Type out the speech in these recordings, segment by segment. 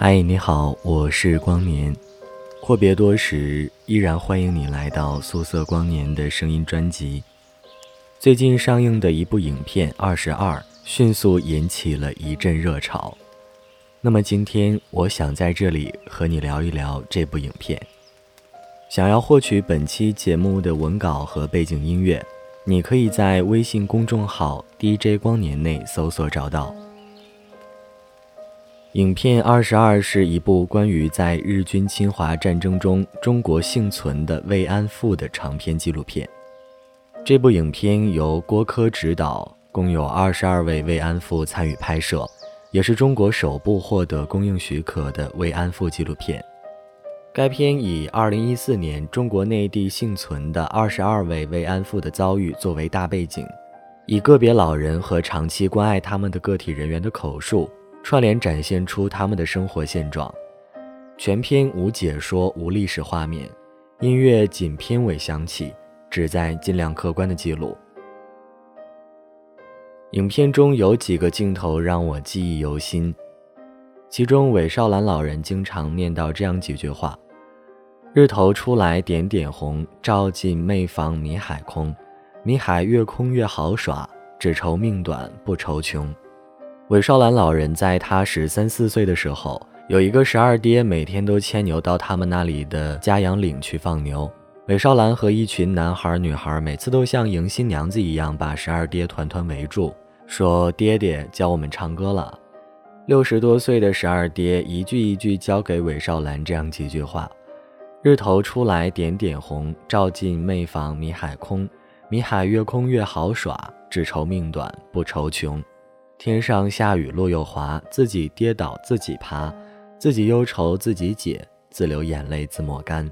嗨，你好，我是光年。阔别多时，依然欢迎你来到素色光年的声音专辑。最近上映的一部影片《二十二》迅速引起了一阵热潮。那么今天，我想在这里和你聊一聊这部影片。想要获取本期节目的文稿和背景音乐，你可以在微信公众号 DJ 光年内搜索找到。影片《二十二》是一部关于在日军侵华战争中中国幸存的慰安妇的长篇纪录片。这部影片由郭柯执导，共有二十二位慰安妇参与拍摄，也是中国首部获得公映许可的慰安妇纪录片。该片以二零一四年中国内地幸存的二十二位慰安妇的遭遇作为大背景，以个别老人和长期关爱他们的个体人员的口述，串联展现出他们的生活现状。全片无解说，无历史画面，音乐仅片尾响起。旨在尽量客观的记录。影片中有几个镜头让我记忆犹新，其中韦少兰老人经常念叨这样几句话：“日头出来点点红，照进妹房迷海空。迷海越空越好耍，只愁命短不愁穷。”韦少兰老人在他十三四岁的时候，有一个十二爹，每天都牵牛到他们那里的家养岭去放牛。韦少兰和一群男孩女孩每次都像迎新娘子一样，把十二爹团团围住，说：“爹爹教我们唱歌了。”六十多岁的十二爹一句一句教给韦少兰这样几句话：“日头出来点点红，照进妹房米海空。米海越空越好耍，只愁命短不愁穷。天上下雨路又滑，自己跌倒自己爬，自己忧愁自己解，自流眼泪自抹干。”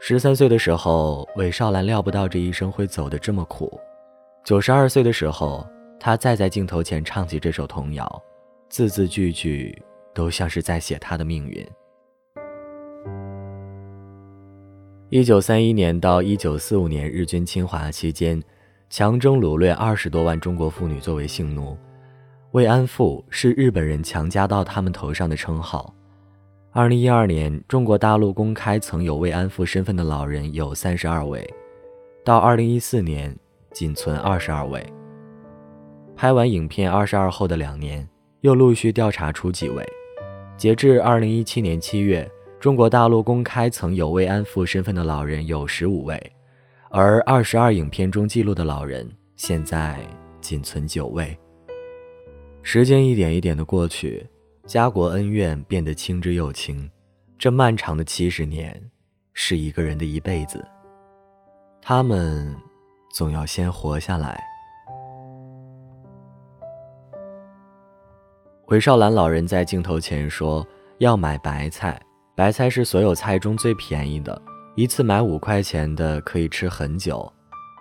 十三岁的时候，韦少兰料不到这一生会走得这么苦。九十二岁的时候，他再在镜头前唱起这首童谣，字字句句都像是在写他的命运。一九三一年到一九四五年日军侵华期间，强征掳掠二十多万中国妇女作为性奴，慰安妇是日本人强加到他们头上的称号。二零一二年，中国大陆公开曾有慰安妇身份的老人有三十二位，到二零一四年仅存二十二位。拍完影片二十二后的两年，又陆续调查出几位。截至二零一七年七月，中国大陆公开曾有慰安妇身份的老人有十五位，而二十二影片中记录的老人现在仅存九位。时间一点一点的过去。家国恩怨变得轻之又轻，这漫长的七十年，是一个人的一辈子。他们总要先活下来。韦少兰老人在镜头前说：“要买白菜，白菜是所有菜中最便宜的，一次买五块钱的可以吃很久。”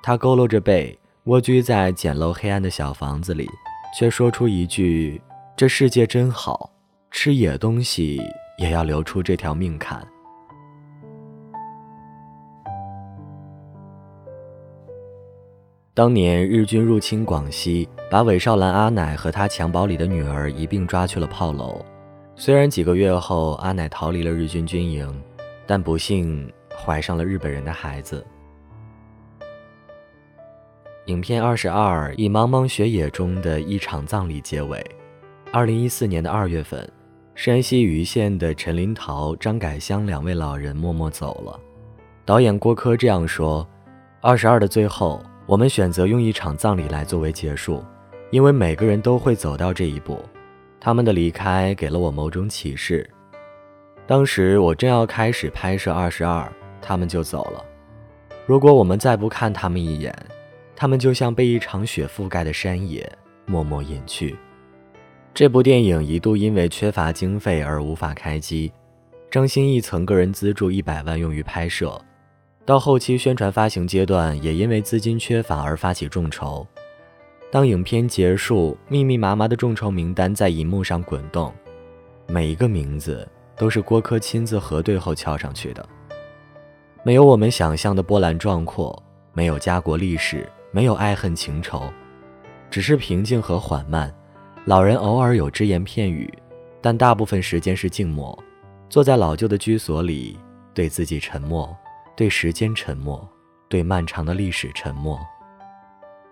他佝偻着背，蜗居在简陋黑暗的小房子里，却说出一句：“这世界真好。”吃野东西也要留出这条命看。当年日军入侵广西，把韦少兰阿奶和她襁褓里的女儿一并抓去了炮楼。虽然几个月后阿奶逃离了日军军营，但不幸怀上了日本人的孩子。影片二十二以茫茫雪野中的一场葬礼结尾。二零一四年的二月份。山西盂县的陈林桃、张改香两位老人默默走了。导演郭柯这样说：“二十二的最后，我们选择用一场葬礼来作为结束，因为每个人都会走到这一步。他们的离开给了我某种启示。当时我正要开始拍摄二十二，他们就走了。如果我们再不看他们一眼，他们就像被一场雪覆盖的山野，默默隐去。”这部电影一度因为缺乏经费而无法开机，张歆艺曾个人资助一百万用于拍摄，到后期宣传发行阶段也因为资金缺乏而发起众筹。当影片结束，密密麻麻的众筹名单在银幕上滚动，每一个名字都是郭柯亲自核对后敲上去的。没有我们想象的波澜壮阔，没有家国历史，没有爱恨情仇，只是平静和缓慢。老人偶尔有只言片语，但大部分时间是静默，坐在老旧的居所里，对自己沉默，对时间沉默，对漫长的历史沉默。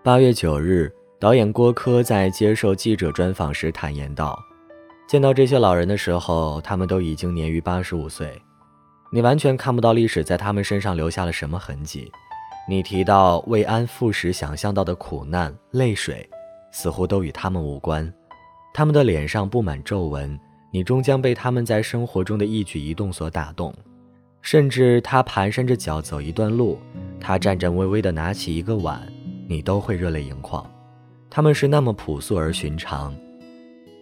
八月九日，导演郭柯在接受记者专访时坦言道：“见到这些老人的时候，他们都已经年逾八十五岁，你完全看不到历史在他们身上留下了什么痕迹。你提到慰安妇时想象到的苦难、泪水，似乎都与他们无关。他们的脸上布满皱纹，你终将被他们在生活中的一举一动所打动。甚至他蹒跚着脚走一段路，他颤颤巍巍地拿起一个碗。”你都会热泪盈眶，他们是那么朴素而寻常。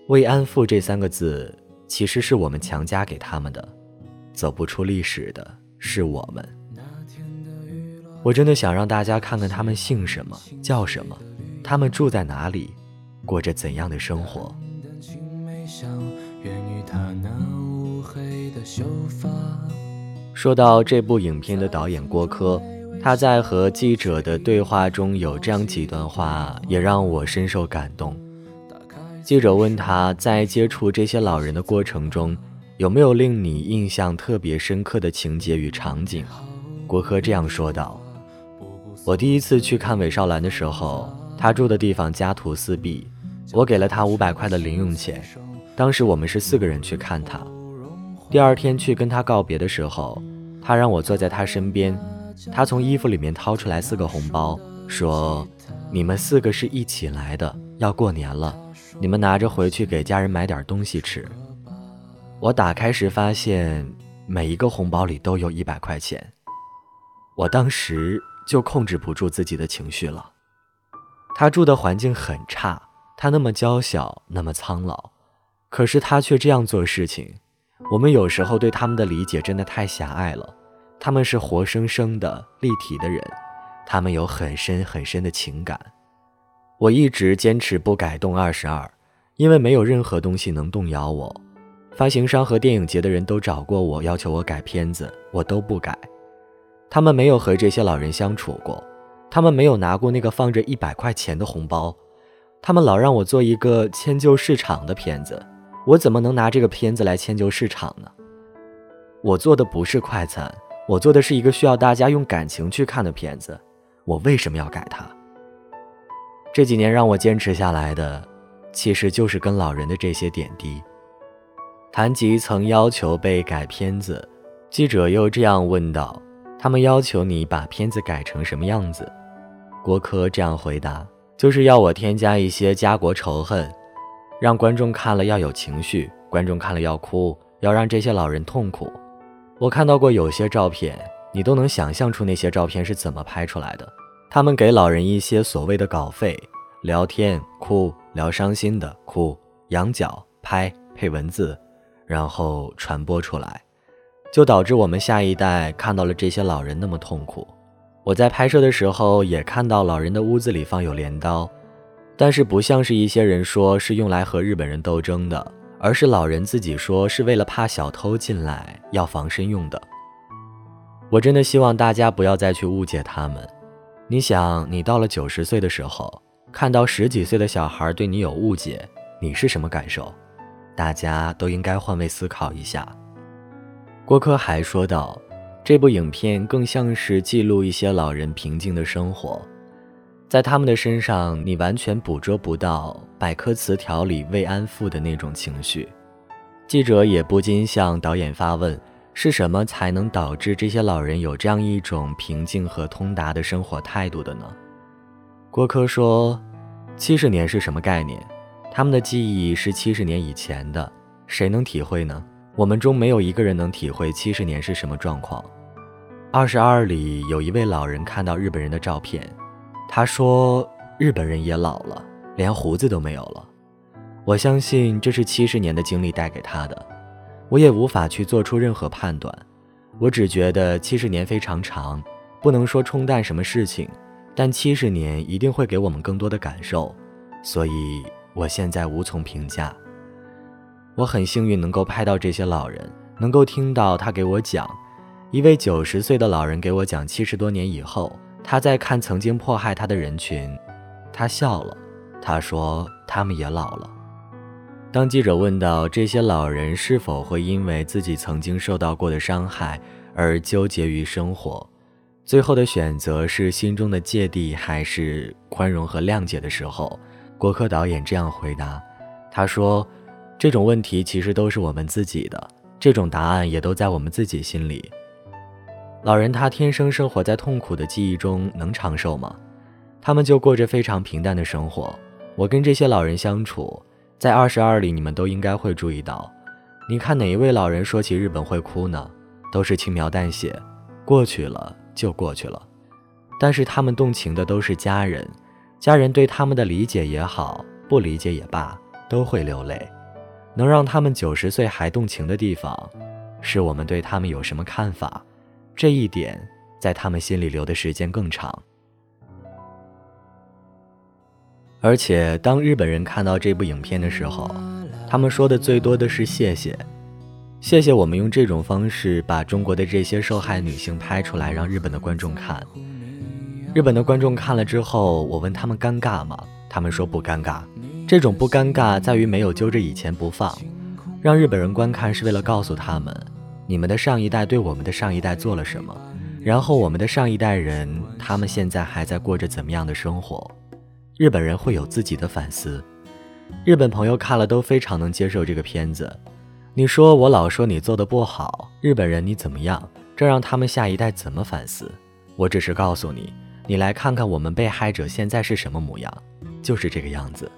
慰安妇这三个字，其实是我们强加给他们的。走不出历史的是我们。我真的想让大家看看他们姓什么，叫什么，他们住在哪里，过着怎样的生活。说到这部影片的导演郭柯。他在和记者的对话中有这样几段话，也让我深受感动。记者问他在接触这些老人的过程中，有没有令你印象特别深刻的情节与场景？郭柯这样说道：“我第一次去看韦少兰的时候，他住的地方家徒四壁，我给了他五百块的零用钱。当时我们是四个人去看他。第二天去跟他告别的时候，他让我坐在他身边。”他从衣服里面掏出来四个红包，说：“你们四个是一起来的，要过年了，你们拿着回去给家人买点东西吃。”我打开时发现每一个红包里都有一百块钱，我当时就控制不住自己的情绪了。他住的环境很差，他那么娇小，那么苍老，可是他却这样做事情。我们有时候对他们的理解真的太狭隘了。他们是活生生的、立体的人，他们有很深很深的情感。我一直坚持不改动二十二，因为没有任何东西能动摇我。发行商和电影节的人都找过我，要求我改片子，我都不改。他们没有和这些老人相处过，他们没有拿过那个放着一百块钱的红包，他们老让我做一个迁就市场的片子，我怎么能拿这个片子来迁就市场呢？我做的不是快餐。我做的是一个需要大家用感情去看的片子，我为什么要改它？这几年让我坚持下来的，其实就是跟老人的这些点滴。谈及曾要求被改片子，记者又这样问道：“他们要求你把片子改成什么样子？”郭柯这样回答：“就是要我添加一些家国仇恨，让观众看了要有情绪，观众看了要哭，要让这些老人痛苦。”我看到过有些照片，你都能想象出那些照片是怎么拍出来的。他们给老人一些所谓的稿费，聊天哭，聊伤心的哭，仰角拍配文字，然后传播出来，就导致我们下一代看到了这些老人那么痛苦。我在拍摄的时候也看到老人的屋子里放有镰刀，但是不像是一些人说是用来和日本人斗争的。而是老人自己说是为了怕小偷进来要防身用的。我真的希望大家不要再去误解他们。你想，你到了九十岁的时候，看到十几岁的小孩对你有误解，你是什么感受？大家都应该换位思考一下。郭柯还说道，这部影片更像是记录一些老人平静的生活。在他们的身上，你完全捕捉不到百科词条里慰安妇的那种情绪。记者也不禁向导演发问：是什么才能导致这些老人有这样一种平静和通达的生活态度的呢？郭柯说：“七十年是什么概念？他们的记忆是七十年以前的，谁能体会呢？我们中没有一个人能体会七十年是什么状况。”二十二里有一位老人看到日本人的照片。他说：“日本人也老了，连胡子都没有了。我相信这是七十年的经历带给他的。我也无法去做出任何判断。我只觉得七十年非常长，不能说冲淡什么事情，但七十年一定会给我们更多的感受。所以我现在无从评价。我很幸运能够拍到这些老人，能够听到他给我讲，一位九十岁的老人给我讲七十多年以后。”他在看曾经迫害他的人群，他笑了，他说：“他们也老了。”当记者问到这些老人是否会因为自己曾经受到过的伤害而纠结于生活，最后的选择是心中的芥蒂还是宽容和谅解的时候，郭柯导演这样回答：“他说，这种问题其实都是我们自己的，这种答案也都在我们自己心里。老人他天生生活在痛苦的记忆中，能长寿吗？他们就过着非常平淡的生活。我跟这些老人相处。”在二十二里，你们都应该会注意到，你看哪一位老人说起日本会哭呢？都是轻描淡写，过去了就过去了。但是他们动情的都是家人，家人对他们的理解也好，不理解也罢，都会流泪。能让他们九十岁还动情的地方，是我们对他们有什么看法，这一点在他们心里留的时间更长。而且，当日本人看到这部影片的时候，他们说的最多的是谢谢，谢谢我们用这种方式把中国的这些受害女性拍出来，让日本的观众看。日本的观众看了之后，我问他们尴尬吗？他们说不尴尬。这种不尴尬在于没有揪着以前不放，让日本人观看是为了告诉他们，你们的上一代对我们的上一代做了什么，然后我们的上一代人他们现在还在过着怎么样的生活。日本人会有自己的反思，日本朋友看了都非常能接受这个片子。你说我老说你做的不好，日本人你怎么样？这让他们下一代怎么反思？我只是告诉你，你来看看我们被害者现在是什么模样，就是这个样子。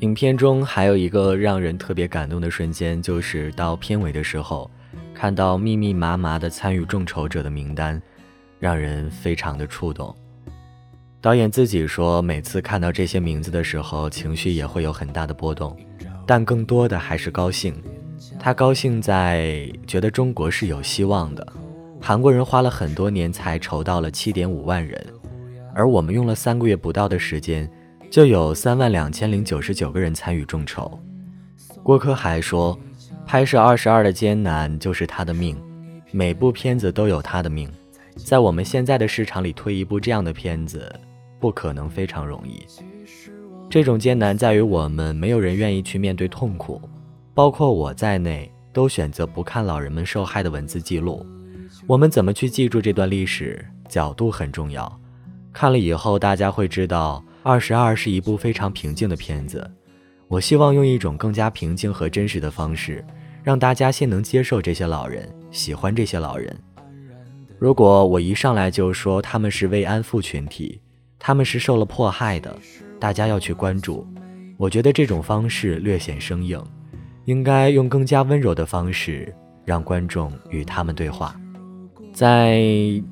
影片中还有一个让人特别感动的瞬间，就是到片尾的时候，看到密密麻麻的参与众筹者的名单，让人非常的触动。导演自己说，每次看到这些名字的时候，情绪也会有很大的波动，但更多的还是高兴。他高兴在觉得中国是有希望的。韩国人花了很多年才筹到了七点五万人，而我们用了三个月不到的时间，就有三万两千零九十九个人参与众筹。郭柯还说，拍摄《二十二》的艰难就是他的命，每部片子都有他的命，在我们现在的市场里推一部这样的片子。不可能非常容易。这种艰难在于我们没有人愿意去面对痛苦，包括我在内都选择不看老人们受害的文字记录。我们怎么去记住这段历史？角度很重要。看了以后，大家会知道《二十二》是一部非常平静的片子。我希望用一种更加平静和真实的方式，让大家先能接受这些老人，喜欢这些老人。如果我一上来就说他们是慰安妇群体，他们是受了迫害的，大家要去关注。我觉得这种方式略显生硬，应该用更加温柔的方式让观众与他们对话。在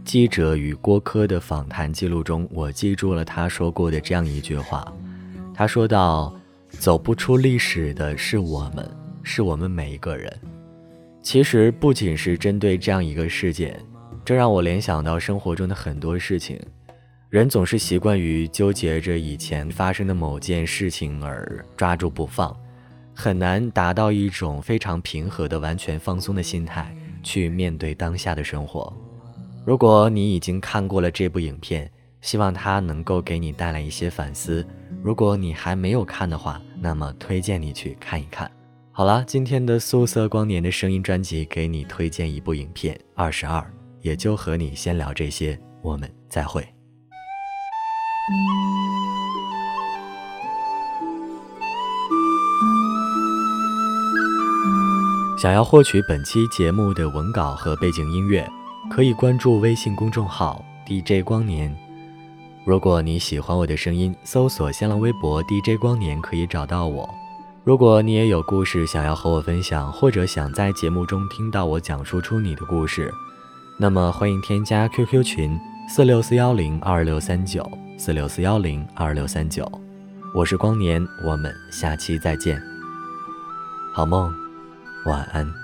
记者与郭柯的访谈记录中，我记住了他说过的这样一句话。他说道：“走不出历史的是我们，是我们每一个人。”其实不仅是针对这样一个事件，这让我联想到生活中的很多事情。人总是习惯于纠结着以前发生的某件事情而抓住不放，很难达到一种非常平和的、完全放松的心态去面对当下的生活。如果你已经看过了这部影片，希望它能够给你带来一些反思。如果你还没有看的话，那么推荐你去看一看。好了，今天的素色光年的声音专辑给你推荐一部影片《二十二》，也就和你先聊这些，我们再会。想要获取本期节目的文稿和背景音乐，可以关注微信公众号 DJ 光年。如果你喜欢我的声音，搜索新浪微博 DJ 光年可以找到我。如果你也有故事想要和我分享，或者想在节目中听到我讲述出你的故事，那么欢迎添加 QQ 群四六四幺零二六三九。四六四幺零二六三九，我是光年，我们下期再见，好梦，晚安。